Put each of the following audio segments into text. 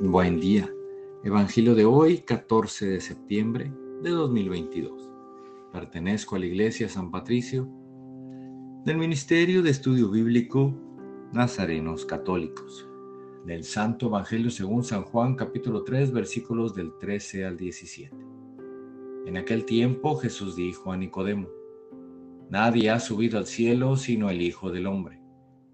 Buen día. Evangelio de hoy, 14 de septiembre de 2022. Pertenezco a la Iglesia San Patricio del Ministerio de Estudio Bíblico Nazarenos Católicos. Del Santo Evangelio según San Juan capítulo 3 versículos del 13 al 17. En aquel tiempo Jesús dijo a Nicodemo, Nadie ha subido al cielo sino el Hijo del Hombre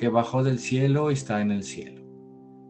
que bajó del cielo está en el cielo.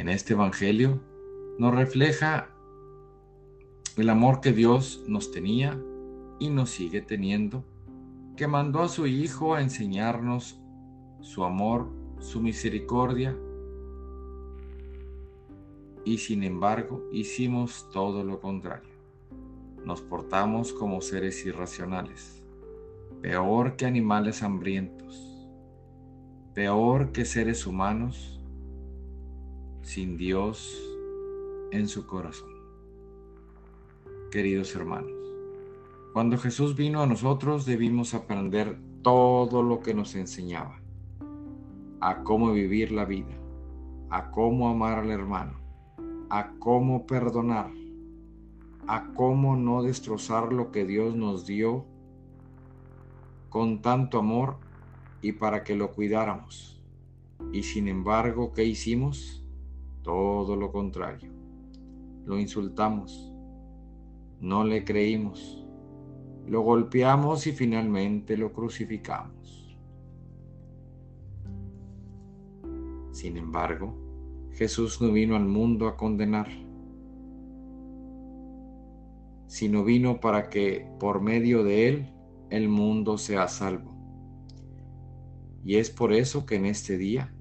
En este Evangelio nos refleja el amor que Dios nos tenía y nos sigue teniendo, que mandó a su Hijo a enseñarnos su amor, su misericordia, y sin embargo hicimos todo lo contrario. Nos portamos como seres irracionales, peor que animales hambrientos peor que seres humanos sin Dios en su corazón. Queridos hermanos, cuando Jesús vino a nosotros debimos aprender todo lo que nos enseñaba, a cómo vivir la vida, a cómo amar al hermano, a cómo perdonar, a cómo no destrozar lo que Dios nos dio con tanto amor y para que lo cuidáramos. Y sin embargo, ¿qué hicimos? Todo lo contrario. Lo insultamos, no le creímos, lo golpeamos y finalmente lo crucificamos. Sin embargo, Jesús no vino al mundo a condenar, sino vino para que por medio de él el mundo sea salvo. Y es por eso que en este día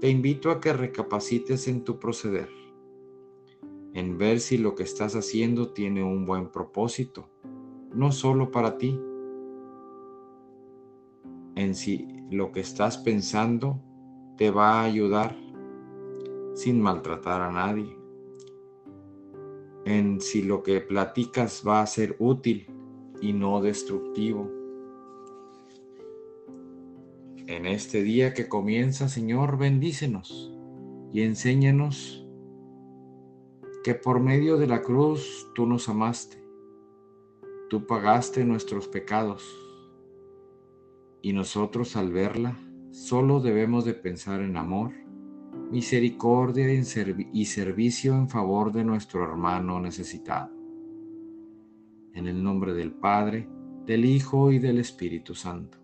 te invito a que recapacites en tu proceder, en ver si lo que estás haciendo tiene un buen propósito, no solo para ti, en si lo que estás pensando te va a ayudar sin maltratar a nadie, en si lo que platicas va a ser útil y no destructivo en este día que comienza, Señor, bendícenos y enséñanos que por medio de la cruz tú nos amaste, tú pagaste nuestros pecados y nosotros al verla solo debemos de pensar en amor, misericordia y servicio en favor de nuestro hermano necesitado. En el nombre del Padre, del Hijo y del Espíritu Santo.